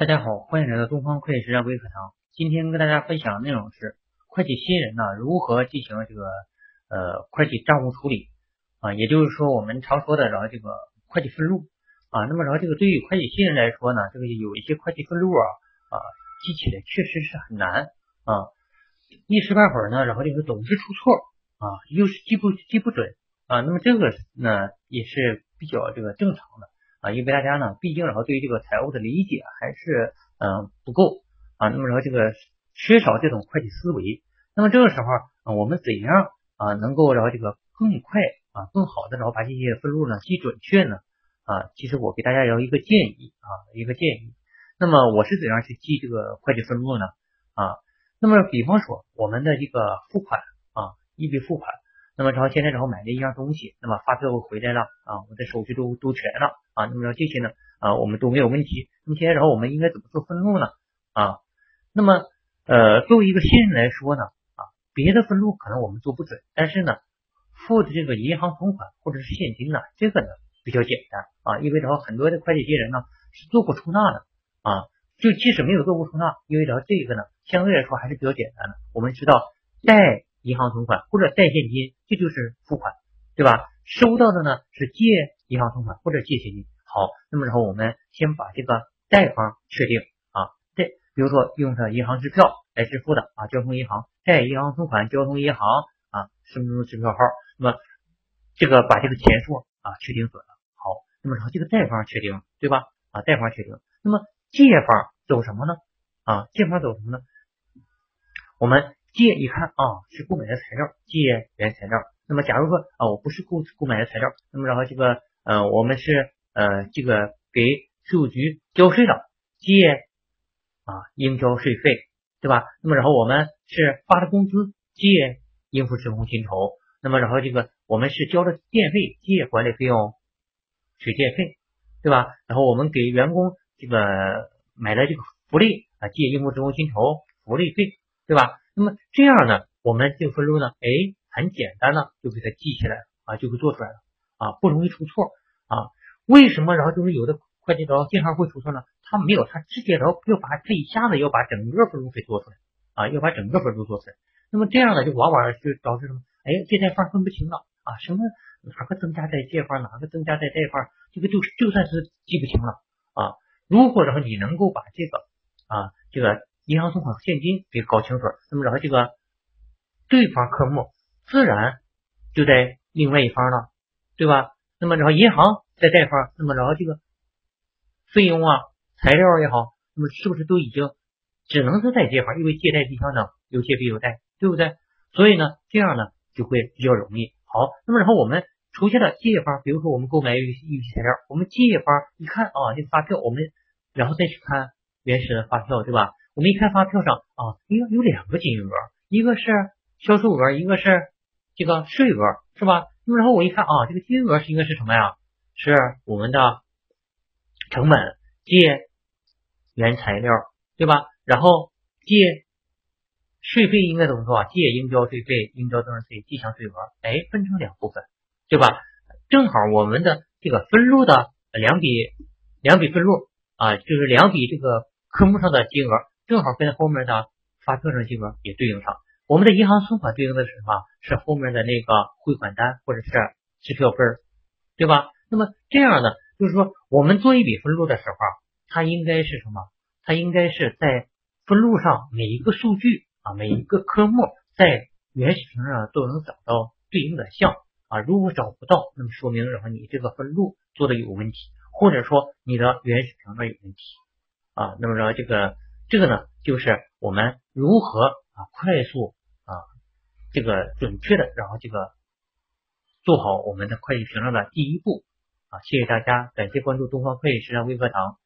大家好，欢迎来到东方会计实战微课堂。今天跟大家分享的内容是会计新人呢如何进行这个呃会计账务处理啊，也就是说我们常说的然后这个会计分录啊。那么然后这个对于会计新人来说呢，这个有一些会计分录啊啊记起来确实是很难啊，一时半会儿呢，然后这个总是出错啊，又是记不记不准啊。那么这个呢也是比较这个正常的。啊，因为大家呢，毕竟然后对于这个财务的理解还是嗯不够啊，那么然后这个缺少这种会计思维，那么这个时候，我们怎样啊能够然后这个更快啊更好的然后把这些分录呢记准确呢啊？其实我给大家有一个建议啊，一个建议。那么我是怎样去记这个会计分录呢？啊，那么比方说我们的这个付款啊，一笔付款。那么，然后现在然后买了一样东西，那么发票回来了啊，我的手续都都全了啊，那么然后这些呢啊，我们都没有问题。那么现在然后我们应该怎么做分录呢？啊，那么呃，作为一个新人来说呢啊，别的分录可能我们做不准，但是呢，付的这个银行存款或者是现金呢，这个呢比较简单啊，因为然后很多的会计新人呢是做过出纳的啊，就即使没有做过出纳，因为然后这个呢相对来说还是比较简单的。我们知道贷。银行存款或者贷现金，这就是付款，对吧？收到的呢是借银行存款或者借现金。好，那么然后我们先把这个贷方确定啊，贷，比如说用的银行支票来支付的啊，交通银行贷银行存款，交通银行啊，身份证支票号。那么这个把这个钱数啊确定准了。好，那么然后这个贷方确定，对吧？啊，贷方确定。那么借方走什么呢？啊，借方走什么呢？我们。借一看啊，是购买的材料，借原材料。那么假如说啊，我不是购购买的材料，那么然后这个呃，我们是呃这个给税务局交税的，借啊应交税费，对吧？那么然后我们是发的工资，借应付职工薪酬。那么然后这个我们是交的电费，借管理费用，水电费，对吧？然后我们给员工这个买了这个福利啊，借应付职工薪酬，福利费，对吧？那么这样呢，我们这个分录呢，哎，很简单呢，就给它记起来了啊，就给做出来了啊，不容易出错啊。为什么？然后就是有的会计然后经常会出错呢？他没有，他直接然后要把这一下子要把整个分录给做出来啊，要把整个分录做出来。那么这样呢，就往往就导致什么？哎，借贷方分不清了啊，什么哪个增加在借方，哪个增加在贷方，这个就就算是记不清了啊。如果然后你能够把这个啊，这个。银行存款现金给搞清楚，那么然后这个对方科目自然就在另外一方了，对吧？那么然后银行在贷方，那么然后这个费用啊、材料也好，那么是不是都已经只能是在借方？因为借贷对象呢有借必有贷，对不对？所以呢这样呢就会比较容易。好，那么然后我们出现了借方，比如说我们购买一一批材料，我们借方一看啊，这发票，我们然后再去看原始的发票，对吧？我们一看发票上啊，应该有两个金额，一个是销售额，一个是这个税额，是吧？那么然后我一看啊，这个金额是应该是什么呀？是我们的成本借原材料，对吧？然后借税费应该怎么说啊？借应交税费、应交增值税、计项税额，哎，分成两部分，对吧？正好我们的这个分录的两笔两笔分录啊，就是两笔这个科目上的金额。正好跟后面的发票上金额也对应上，我们的银行存款对应的是什么？是后面的那个汇款单或者是支票分对吧？那么这样呢，就是说我们做一笔分录的时候，它应该是什么？它应该是在分录上每一个数据啊，每一个科目在原始凭证上都能找到对应的项啊。如果找不到，那么说明什么？你这个分录做的有问题，或者说你的原始凭证有问题啊。那么说这个。这个呢，就是我们如何啊快速啊这个准确的，然后这个做好我们的会计凭证的第一步啊。谢谢大家，感谢关注东方会计实战微课堂。